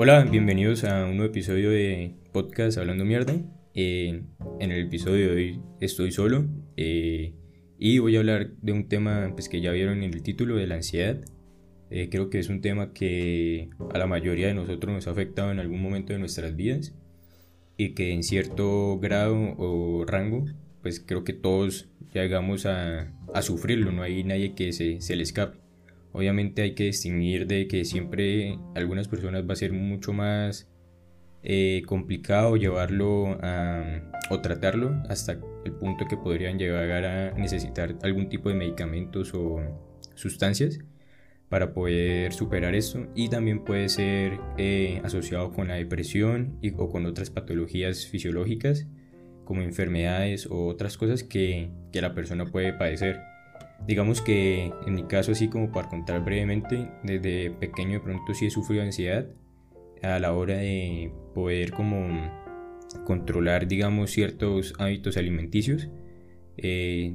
Hola, bienvenidos a un nuevo episodio de podcast Hablando Mierda. Eh, en el episodio de hoy estoy solo eh, y voy a hablar de un tema pues, que ya vieron en el título de la ansiedad. Eh, creo que es un tema que a la mayoría de nosotros nos ha afectado en algún momento de nuestras vidas y que en cierto grado o rango pues creo que todos llegamos a, a sufrirlo, no hay nadie que se, se le escape. Obviamente hay que distinguir de que siempre algunas personas va a ser mucho más eh, complicado llevarlo o tratarlo hasta el punto que podrían llegar a necesitar algún tipo de medicamentos o sustancias para poder superar esto y también puede ser eh, asociado con la depresión o con otras patologías fisiológicas como enfermedades o otras cosas que, que la persona puede padecer. Digamos que en mi caso, así como para contar brevemente, desde pequeño de pronto sí he sufrido ansiedad a la hora de poder como controlar, digamos, ciertos hábitos alimenticios. Eh,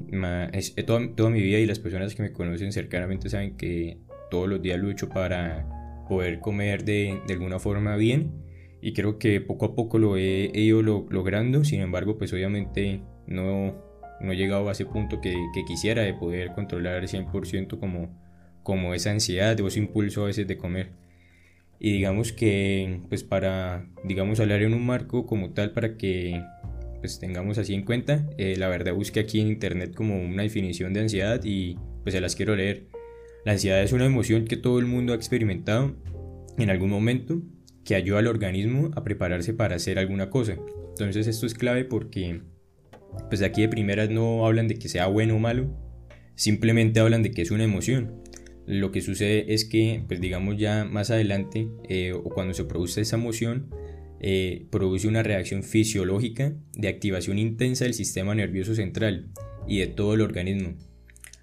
toda, toda, mi vida y las personas que me conocen cercanamente saben que todos los días lucho para poder comer de, de alguna forma bien y creo que poco a poco lo he, he ido logrando, sin embargo, pues obviamente no, no he llegado a ese punto que, quisiera de poder controlar al 100% como, como esa ansiedad o ese impulso a veces de comer. Y digamos que, pues para, digamos, hablar en un marco como tal para que pues tengamos así en cuenta, eh, la verdad busqué aquí en internet como una definición de ansiedad y pues se las quiero leer. La ansiedad es una emoción que todo el mundo ha experimentado en algún momento que ayuda al organismo a prepararse para hacer alguna cosa. Entonces esto es clave porque pues aquí de primeras no hablan de que sea bueno o malo, simplemente hablan de que es una emoción. Lo que sucede es que, pues digamos ya más adelante, eh, o cuando se produce esa emoción, eh, produce una reacción fisiológica de activación intensa del sistema nervioso central y de todo el organismo.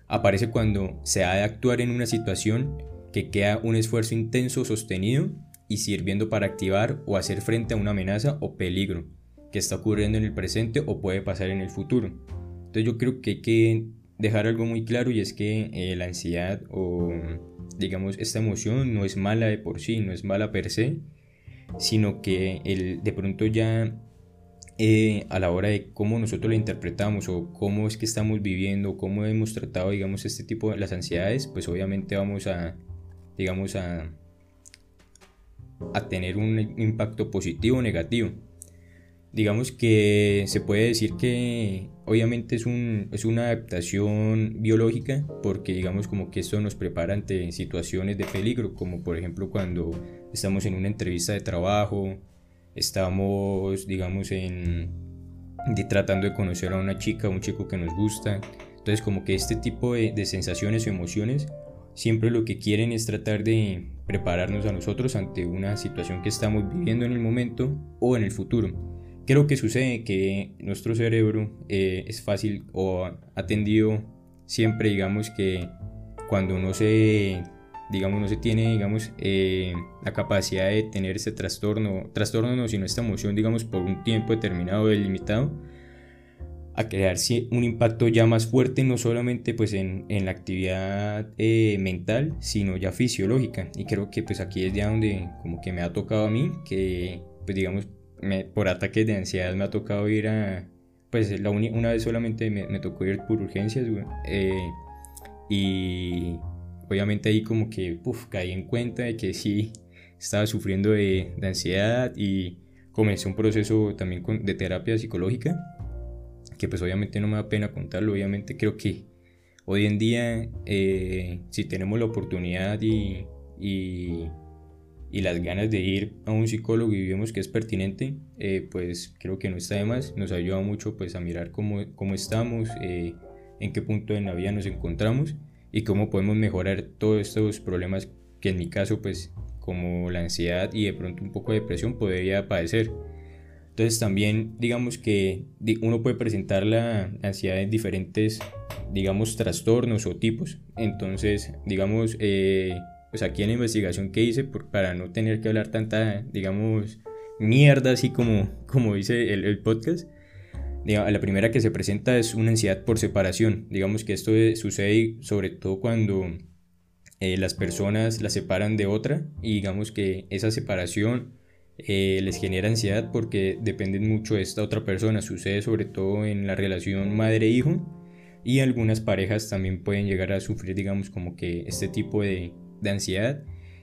Aparece cuando se ha de actuar en una situación que queda un esfuerzo intenso sostenido y sirviendo para activar o hacer frente a una amenaza o peligro que está ocurriendo en el presente o puede pasar en el futuro. Entonces yo creo que hay que dejar algo muy claro y es que eh, la ansiedad o digamos esta emoción no es mala de por sí, no es mala per se, sino que el, de pronto ya eh, a la hora de cómo nosotros la interpretamos o cómo es que estamos viviendo, cómo hemos tratado digamos este tipo de las ansiedades, pues obviamente vamos a digamos a, a tener un impacto positivo o negativo digamos que se puede decir que obviamente es, un, es una adaptación biológica porque digamos como que esto nos prepara ante situaciones de peligro como por ejemplo cuando estamos en una entrevista de trabajo estamos digamos en tratando de conocer a una chica o un chico que nos gusta. Entonces como que este tipo de, de sensaciones o emociones siempre lo que quieren es tratar de prepararnos a nosotros ante una situación que estamos viviendo en el momento o en el futuro Creo que sucede que nuestro cerebro eh, es fácil o ha tendido siempre, digamos, que cuando no se, digamos, no se tiene, digamos, eh, la capacidad de tener ese trastorno, trastorno no, sino esta emoción, digamos, por un tiempo determinado, delimitado, a crearse un impacto ya más fuerte, no solamente pues en, en la actividad eh, mental, sino ya fisiológica. Y creo que pues aquí es ya donde como que me ha tocado a mí, que pues digamos por ataques de ansiedad me ha tocado ir a... Pues la una vez solamente me, tocó ir por urgencias, eh, y obviamente ahí como que, puff, caí en cuenta de que sí estaba sufriendo de, ansiedad y comencé un proceso también de terapia psicológica, que pues obviamente no me da pena contarlo, obviamente creo que hoy en día eh, si tenemos la oportunidad y y las ganas de ir a un psicólogo y vemos que es pertinente, eh, pues creo que no está de más, nos ayuda mucho pues a mirar cómo, cómo estamos, eh, en qué punto de la vida nos encontramos y cómo podemos mejorar todos estos problemas que en mi caso pues como la ansiedad y de pronto un poco de depresión podría padecer. Entonces también digamos que uno puede presentar la ansiedad en diferentes digamos trastornos o tipos. Entonces digamos eh, pues aquí en la investigación que hice, para no tener que hablar tanta, digamos, mierda, así como, como dice el, podcast, la primera que se presenta es una ansiedad por separación. Digamos que esto sucede sobre todo cuando eh, las personas las separan de otra y digamos que esa separación eh, les genera ansiedad porque dependen mucho de esta otra persona. Sucede sobre todo en la relación madre-hijo y algunas parejas también pueden llegar a sufrir digamos como que este tipo de, de ansiedad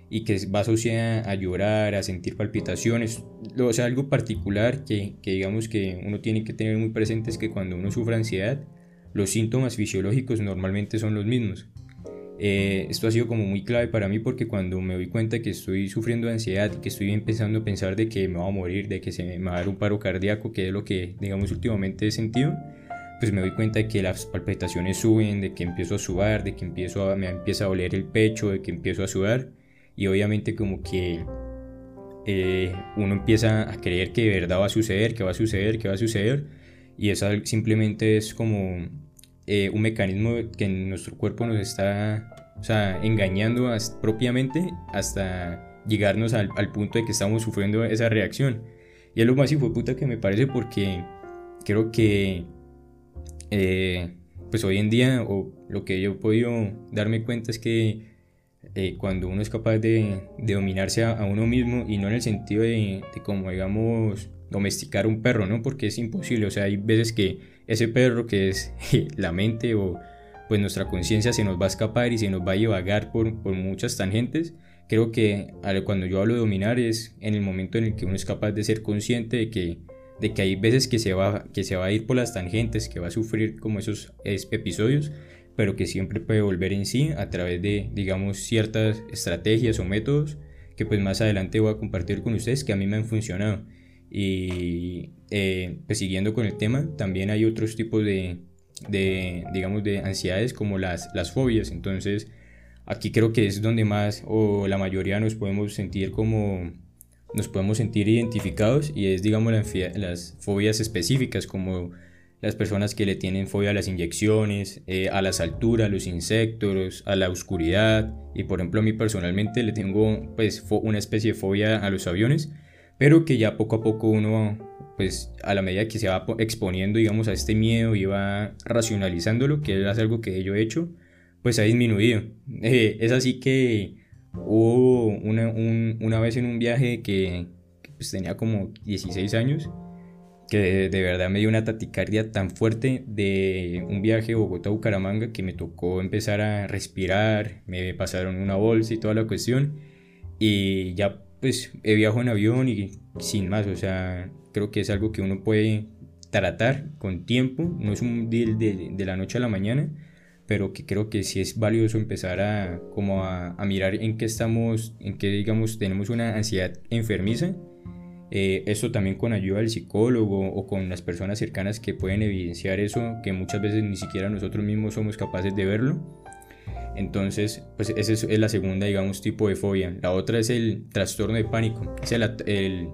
y que va asociada a llorar, a sentir palpitaciones. O sea, algo particular que, que, digamos que uno tiene que tener muy presente es que cuando uno sufre ansiedad, los síntomas fisiológicos normalmente son los mismos. Eh, esto ha sido como muy clave para mí porque cuando me doy cuenta que estoy sufriendo ansiedad y que estoy empezando a pensar de que me voy a morir, de que se me va a dar un paro cardíaco, que es lo que digamos últimamente he sentido, pues me doy cuenta de que las palpitaciones suben, de que empiezo a sudar, de que empiezo a, me empieza a oler el pecho, de que empiezo a sudar y obviamente como que eh, uno empieza a creer que de verdad va a suceder, que va a suceder, que va a suceder y eso simplemente es como eh, un mecanismo que nuestro cuerpo nos está o sea, engañando propiamente hasta llegarnos al, punto de que estamos sufriendo esa reacción. Y es lo más puta que me parece porque creo que eh, pues hoy en día o lo que yo he podido darme cuenta es que eh, cuando uno es capaz de, dominarse a, uno mismo y no en el sentido de, de, como digamos domesticar un perro, ¿no? Porque es imposible, o sea, hay veces que ese perro que es la mente o pues nuestra conciencia se nos va a escapar y se nos va a llevar por, por muchas tangentes. Creo que cuando yo hablo de dominar es en el momento en el que uno es capaz de ser consciente de que, de que hay veces que se, va, que se va a ir por las tangentes, que va a sufrir como esos episodios, pero que siempre puede volver en sí a través de, digamos, ciertas estrategias o métodos que pues más adelante voy a compartir con ustedes que a mí me han funcionado. Y eh, pues siguiendo con el tema, también hay otros tipos de, de digamos, de ansiedades como las, las fobias. Entonces, aquí creo que es donde más o la mayoría nos podemos sentir como nos podemos sentir identificados y es digamos las fobias específicas como las personas que le tienen fobia a las inyecciones, eh, a las alturas, a los insectos, a la oscuridad. Y por ejemplo a mí personalmente le tengo pues una especie de fobia a los aviones, pero que ya poco a poco uno pues a la medida que se va exponiendo digamos a este miedo y va racionalizándolo, que es algo que yo he hecho, pues ha disminuido. Eh, es así que hubo una, una, vez en un viaje que, pues tenía como 16 años que de, verdad me dio una taticardia tan fuerte de un viaje Bogotá-Bucaramanga que me tocó empezar a respirar, me pasaron una bolsa y toda la cuestión y ya pues he viajado en avión y sin más, o sea, creo que es algo que uno puede tratar con tiempo, no es un deal de, de la noche a la mañana, pero que creo que sí es valioso empezar a como a, a mirar en qué estamos, en qué digamos tenemos una ansiedad enfermiza eh, esto también con ayuda del psicólogo o con las personas cercanas que pueden evidenciar eso, que muchas veces ni siquiera nosotros mismos somos capaces de verlo. Entonces, pues ese es, la segunda, digamos, tipo de fobia. La otra es el trastorno de pánico. Es el, el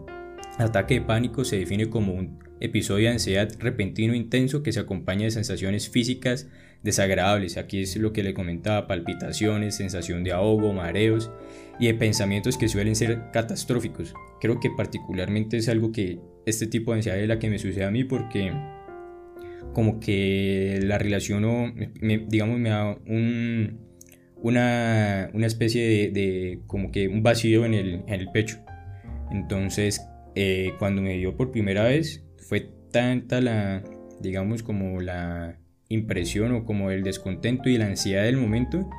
ataque de pánico se define como un episodio de ansiedad repentino intenso que se acompaña de sensaciones físicas desagradables. Aquí es lo que le comentaba, palpitaciones, sensación de ahogo, mareos y de pensamientos que suelen ser catastróficos. Creo que particularmente es algo que este tipo de ansiedad es la que me sucede a mí porque como que la relaciono, digamos, me da un, una, una, especie de, como que un vacío en el, en el pecho. Entonces, eh, cuando me dio por primera vez, fue tanta la, digamos, como la impresión o como el descontento y la ansiedad del momento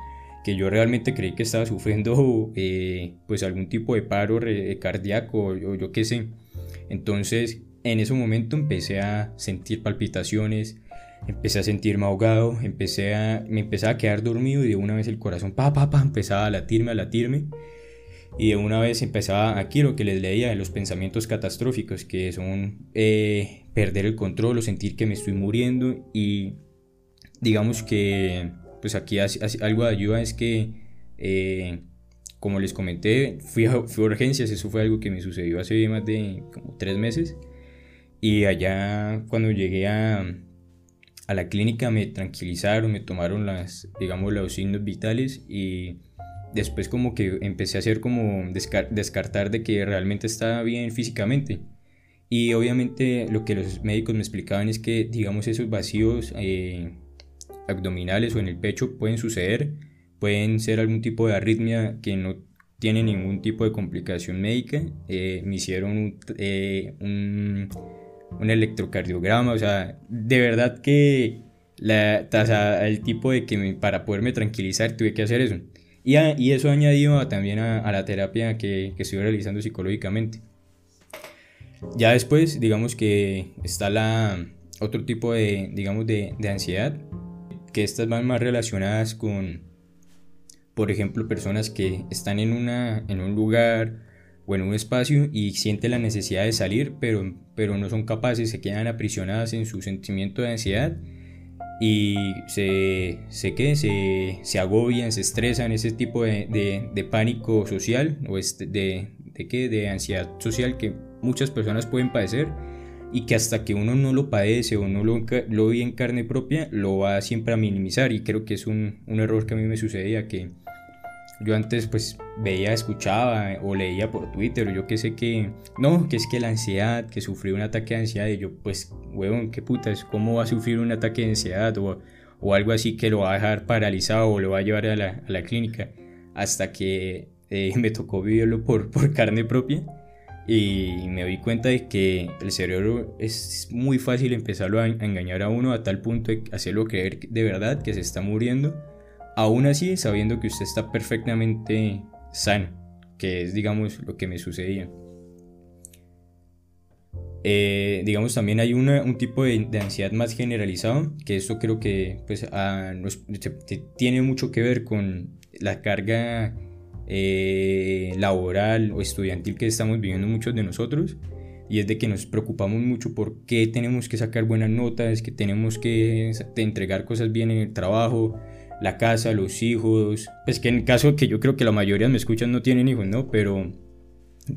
que yo realmente creí que estaba sufriendo eh, pues algún tipo de paro cardíaco o yo, qué sé. Entonces en ese momento empecé a sentir palpitaciones, empecé a sentirme ahogado, empecé a, me empezaba a quedar dormido y de una vez el corazón pa, pa, pa, empezaba a latirme, a latirme. Y de una vez empezaba aquí lo que les leía de los pensamientos catastróficos, que son eh, perder el control o sentir que me estoy muriendo. Y digamos que pues aquí algo de ayuda es que eh, como les comenté fui a, fui a, urgencias eso fue algo que me sucedió hace más de como tres meses. Y allá cuando llegué a, a la clínica me tranquilizaron me tomaron las digamos los signos vitales y después como que empecé a hacer como descartar de que realmente estaba bien físicamente y obviamente lo que los médicos me explicaban es que digamos esos vacíos eh, abdominales o en el pecho pueden suceder pueden ser algún tipo de arritmia que no tiene ningún tipo de complicación médica. Eh, me hicieron eh, un, un, electrocardiograma, o sea, de verdad que la, el tipo de que para poderme tranquilizar tuve que hacer eso. Y, y eso añadido también a, la terapia que, que estoy realizando psicológicamente. Ya después, digamos que está la otro tipo de, digamos, de, de ansiedad, que estas van más relacionadas con, por ejemplo, personas que están en, una, en un lugar o en un espacio y sienten la necesidad de salir, pero, pero no son capaces, se quedan aprisionadas en su sentimiento de ansiedad y se, se, se, se agobian, se estresan, ese tipo de, de, pánico social o este, de, de, ¿qué? de ansiedad social que muchas personas pueden padecer y que hasta que uno no lo padece o no lo, lo vive en carne propia, lo va siempre a minimizar y creo que es un, un error que a mí me sucedía, que yo antes pues veía, escuchaba o leía por Twitter yo que sé que, no, que es que la ansiedad, que sufrí un ataque de ansiedad y yo pues, huevón, qué putas, ¿cómo va a sufrir un ataque de ansiedad o, o algo así que lo va a dejar paralizado o lo va a llevar a la, a la clínica? Hasta que eh, me tocó vivirlo por, por carne propia y me doy cuenta de que el cerebro es muy fácil empezarlo a engañar a uno a tal punto de hacerlo creer de verdad que se está muriendo aún así sabiendo que usted está perfectamente sano, que es digamos lo que me sucedía. Eh, digamos también hay un tipo de, ansiedad más generalizado, que esto creo que pues, tiene mucho que ver con la carga eh, laboral o estudiantil que estamos viviendo muchos de nosotros y es de que nos preocupamos mucho por qué tenemos que sacar buenas notas, que tenemos que entregar cosas bien en el trabajo, la casa, los hijos, pues que en caso que yo creo que la mayoría me escuchan no tienen hijos, ¿no? Pero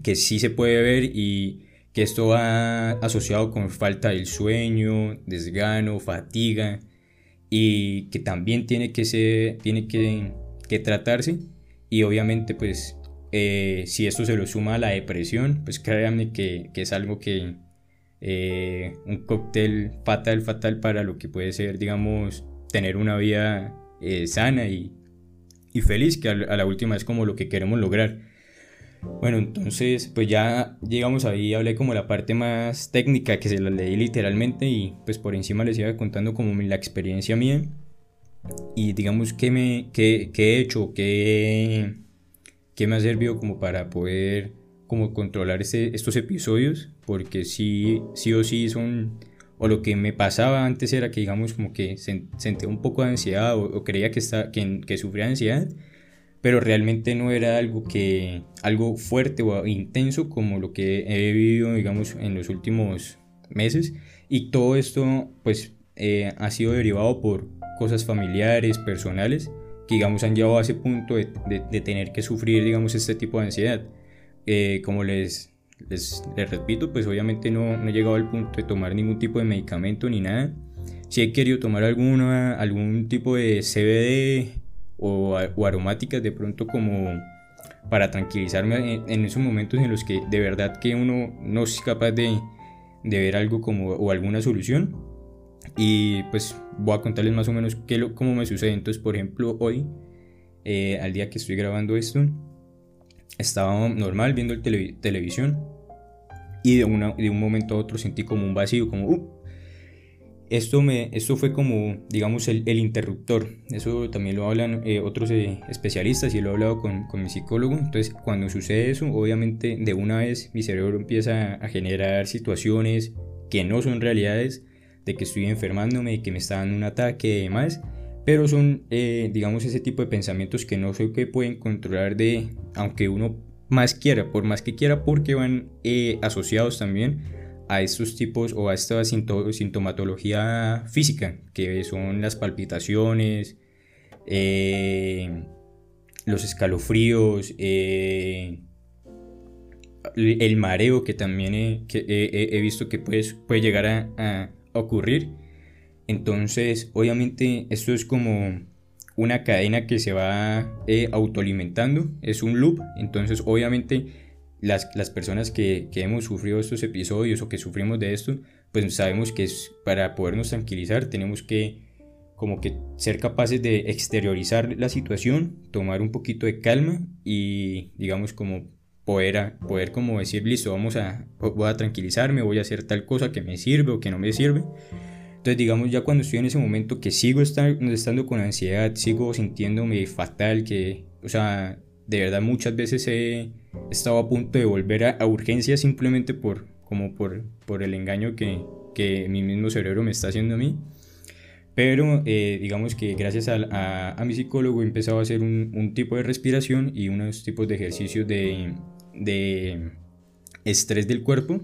que sí se puede ver y que esto va asociado con falta del sueño, desgano, fatiga y que también tiene que ser, tiene que, que tratarse y obviamente pues eh, si esto se lo suma a la depresión, pues créanme que, que es algo que eh, un cóctel fatal, fatal para lo que puede ser, digamos, tener una vida eh, sana y, y, feliz, que a, la última es como lo que queremos lograr. Bueno, entonces pues ya llegamos ahí, hablé como la parte más técnica que se la leí literalmente y pues por encima les iba contando como la experiencia mía. Y digamos que me que, que he hecho, que, que me ha servido como para poder como controlar estos episodios porque sí, sí o sí son o lo que me pasaba antes era que digamos como que sentía un poco de ansiedad o, creía que, está, que, que, sufría ansiedad, pero realmente no era algo, que, algo fuerte o intenso como lo que he vivido digamos en los últimos meses y todo esto pues eh, ha sido derivado por cosas familiares, personales que digamos han llevado a ese punto de, de, tener que sufrir digamos este tipo de ansiedad. Eh, como les les, repito, pues obviamente no, no, he llegado al punto de tomar ningún tipo de medicamento ni nada. Si he querido tomar alguna, algún tipo de CBD o, o aromáticas de pronto como para tranquilizarme en, esos momentos en los que de verdad que uno no es capaz de, de ver algo como o alguna solución. Y pues voy a contarles más o menos qué lo, cómo me sucede. Entonces, por ejemplo, hoy, eh, al día que estoy grabando esto, estaba normal viendo el televisión y de, una, de un momento a otro sentí como un vacío, como... Uh, esto, me, esto fue como, digamos, el, el interruptor. Eso también lo hablan eh, otros eh, especialistas y lo he hablado con, con, mi psicólogo. Entonces, cuando sucede eso, obviamente de una vez mi cerebro empieza a generar situaciones que no son realidades, de que estoy enfermándome, de que me está dando un ataque y demás pero son, eh, digamos, ese tipo de pensamientos que no sé qué pueden controlar de, aunque uno más quiera, por más que quiera, porque van eh, asociados también a estos tipos o a esta sintomatología física, que son las palpitaciones, eh, los escalofríos, el mareo que también he, visto que puede, puede llegar a ocurrir entonces, obviamente, esto es como una cadena que se va eh, autoalimentando, es un loop. Entonces, obviamente, las, las personas que, que, hemos sufrido estos episodios o que sufrimos de esto, pues sabemos que es para podernos tranquilizar tenemos que como que ser capaces de exteriorizar la situación, tomar un poquito de calma y digamos como poder, poder como decir, listo, vamos a, voy a tranquilizarme, voy a hacer tal cosa que me sirve o que no me sirve. Entonces, digamos, ya cuando estoy en ese momento que sigo estando con ansiedad, sigo sintiéndome fatal, que, o sea, de verdad muchas veces he estado a punto de volver a, a urgencias simplemente por, como por, por el engaño que, que mi mismo cerebro me está haciendo a mí. Pero eh, digamos que gracias a, a, mi psicólogo he empezado a hacer un, un, tipo de respiración y unos tipos de ejercicios de, de estrés del cuerpo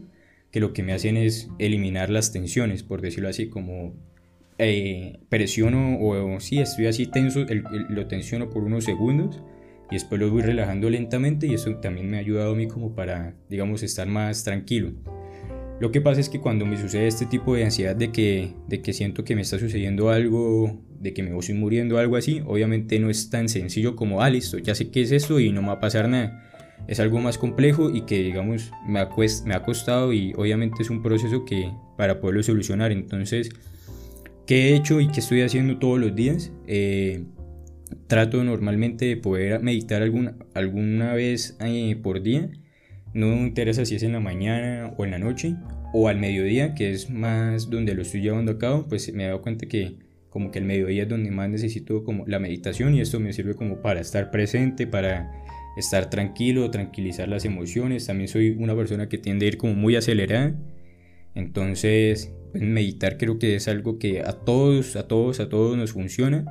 que lo que me hacen es eliminar las tensiones, por decirlo así, como eh, presiono o, si estoy así tenso, lo tensiono por unos segundos y después lo voy relajando lentamente y eso también me ha ayudado a mí como para, digamos, estar más tranquilo. Lo que pasa es que cuando me sucede este tipo de ansiedad de que, de que siento que me está sucediendo algo, de que me estoy muriendo, algo así, obviamente no es tan sencillo como, ah, listo, ya sé qué es esto y no me va a pasar nada. Es algo más complejo y que, digamos, me ha, me ha costado y obviamente es un proceso que para poderlo solucionar. Entonces, ¿qué he hecho y qué estoy haciendo todos los días? Eh, trato normalmente de poder meditar alguna, alguna vez eh, por día no me interesa si es en la mañana o en la noche o al mediodía, que es más donde lo estoy llevando a cabo, pues me he dado cuenta que como que el mediodía es donde más necesito como la meditación y esto me sirve como para estar presente, para estar tranquilo, tranquilizar las emociones. También soy una persona que tiende a ir como muy acelerada. Entonces, pues, meditar creo que es algo que a todos, a todos, a todos nos funciona.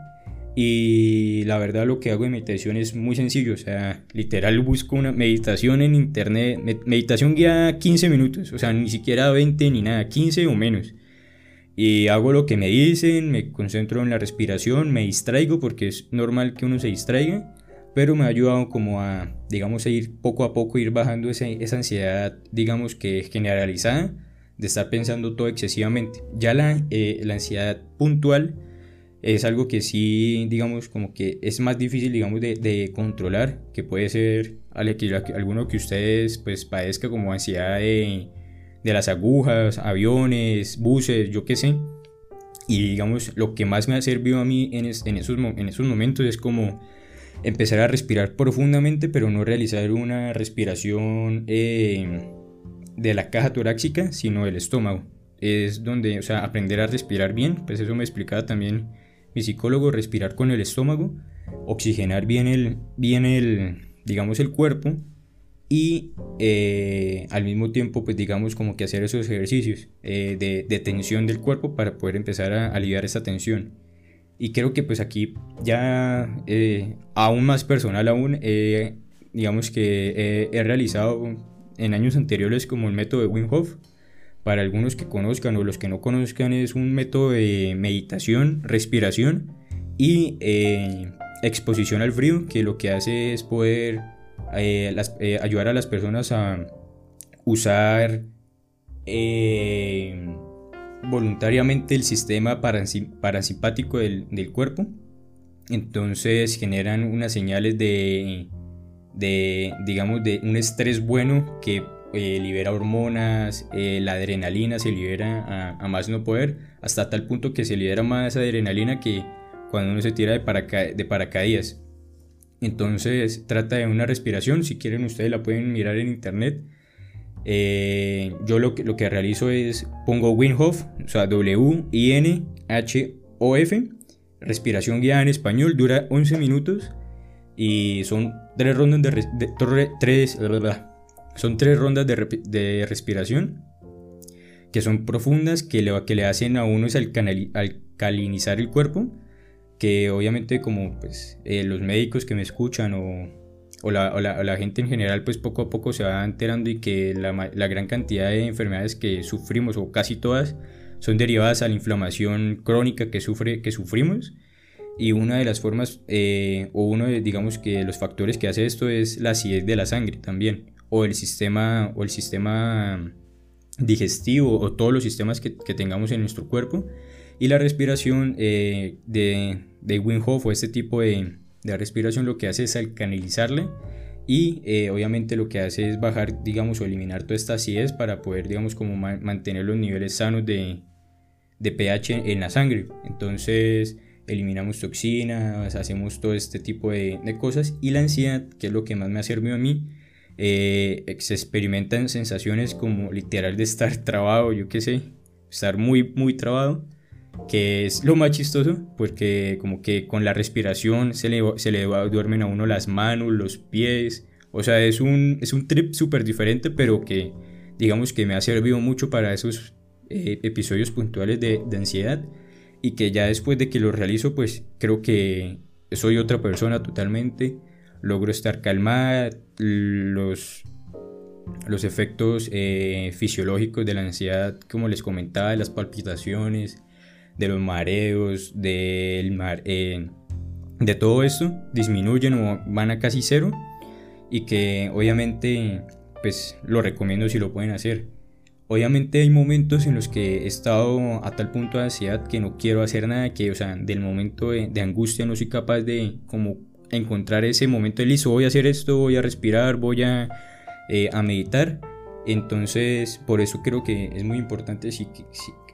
Y la verdad lo que hago en meditación es muy sencillo, o sea, literal busco una meditación en internet, meditación guía 15 minutos, o sea, ni siquiera 20 ni nada, 15 o menos. Y hago lo que me dicen, me concentro en la respiración, me distraigo porque es normal que uno se distraiga, pero me ha ayudado como a, digamos, a ir poco a poco, ir bajando esa, esa ansiedad, digamos que generalizada, de estar pensando todo excesivamente. Ya la, eh, la ansiedad puntual, es algo que sí, digamos, como que es más difícil, digamos, de, de controlar, que puede ser alguno que ustedes pues padezca como ansiedad de, de las agujas, aviones, buses, yo qué sé. Y digamos, lo que más me ha servido a mí en, en, esos, en esos momentos es como empezar a respirar profundamente, pero no realizar una respiración eh, de la caja torácica, sino del estómago. Es donde, o sea, aprender a respirar bien, pues eso me explicaba también mi psicólogo, respirar con el estómago, oxigenar bien el, bien el digamos, el cuerpo y eh, al mismo tiempo, pues digamos, como que hacer esos ejercicios eh, de, tensión del cuerpo para poder empezar a aliviar esa tensión. Y creo que pues aquí ya eh, aún más personal aún, digamos que he realizado en años anteriores como el método de Wim Hof, para algunos que conozcan o los que no conozcan, es un método de meditación, respiración y eh, exposición al frío, que lo que hace es poder eh, eh, ayudar a las personas a usar voluntariamente el sistema parasimpático del, cuerpo. Entonces generan unas señales de, de, digamos, de un estrés bueno que eh, libera hormonas, eh, la adrenalina se libera a, más no poder, hasta tal punto que se libera más adrenalina que cuando uno se tira de, de paracaídas. Entonces trata de una respiración, si quieren ustedes la pueden mirar en internet. Eh, yo lo que, lo que realizo es pongo Winhof, o sea, W-I-N-H-O-F, respiración guiada en español, dura 11 minutos y son tres rondas de, tres, son tres rondas de, respiración que son profundas, que le, que le hacen a uno es alcalinizar el cuerpo, que obviamente como pues, eh, los médicos que me escuchan o, la, gente en general pues poco a poco se va enterando y que la, gran cantidad de enfermedades que sufrimos o casi todas son derivadas a la inflamación crónica que, sufre, que sufrimos y una de las formas eh, o uno de digamos que los factores que hace esto es la acidez de la sangre también o el sistema, o el sistema digestivo o todos los sistemas que, tengamos en nuestro cuerpo. Y la respiración eh, de, de Wim Hof o este tipo de, respiración lo que hace es alcanilizarle y eh, obviamente lo que hace es bajar, digamos, o eliminar toda esta acidez para poder, digamos, como mantener los niveles sanos de, de pH en la sangre. Entonces, eliminamos toxinas, hacemos todo este tipo de, cosas. Y la ansiedad, que es lo que más me ha servido a mí, eh, se experimentan sensaciones como literal de estar trabado, yo qué sé, estar muy, muy trabado, que es lo más chistoso, porque como que con la respiración se le, se le duermen a uno las manos, los pies, o sea, es un, es un trip súper diferente, pero que digamos que me ha servido mucho para esos eh, episodios puntuales de, de ansiedad. Y que ya después de que lo realizo, pues creo que soy otra persona totalmente, logro estar calmada, los, los efectos eh, fisiológicos de la ansiedad, como les comentaba, las palpitaciones, de los mareos, del mar, eh, de todo esto, disminuyen o van a casi cero y que obviamente pues lo recomiendo si lo pueden hacer. Obviamente hay momentos en los que he estado a tal punto de ansiedad que no quiero hacer nada, que, o sea, del momento de, angustia no soy capaz de como encontrar ese momento de listo, voy a hacer esto, voy a respirar, voy a, eh, a meditar. Entonces, por eso creo que es muy importante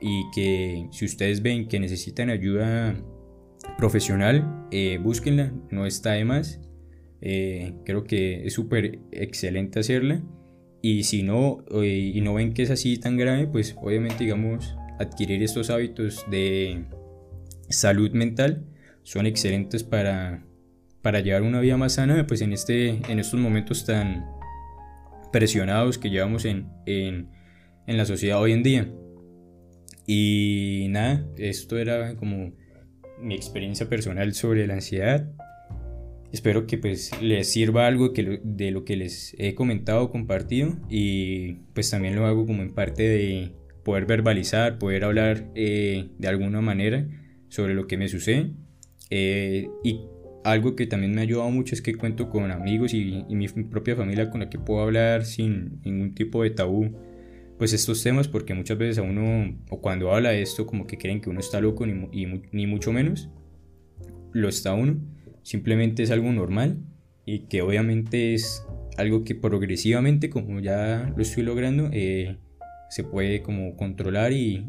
y que si ustedes ven que necesitan ayuda profesional, eh, búsquenla, no está de más. Eh, creo que es súper excelente hacerla. Y si no, eh, y no ven que es así tan grave, pues obviamente, digamos, adquirir estos hábitos de salud mental son excelentes para, para llevar una vida más sana, pues en, este, en estos momentos tan presionados que llevamos en, en, en la sociedad hoy en día. Y nada, esto era como mi experiencia personal sobre la ansiedad. Espero que pues les sirva algo que de lo que les he comentado, compartido y pues también lo hago como en parte de poder verbalizar, poder hablar eh, de alguna manera sobre lo que me sucede. Eh, y algo que también me ha ayudado mucho es que cuento con amigos y, mi propia familia con la que puedo hablar sin ningún tipo de tabú. Pues estos temas porque muchas veces a uno o cuando habla de esto como que creen que uno está loco ni, ni mucho menos. Lo está uno. Simplemente es algo normal y que obviamente es algo que progresivamente, como ya lo estoy logrando, eh, se puede como controlar y,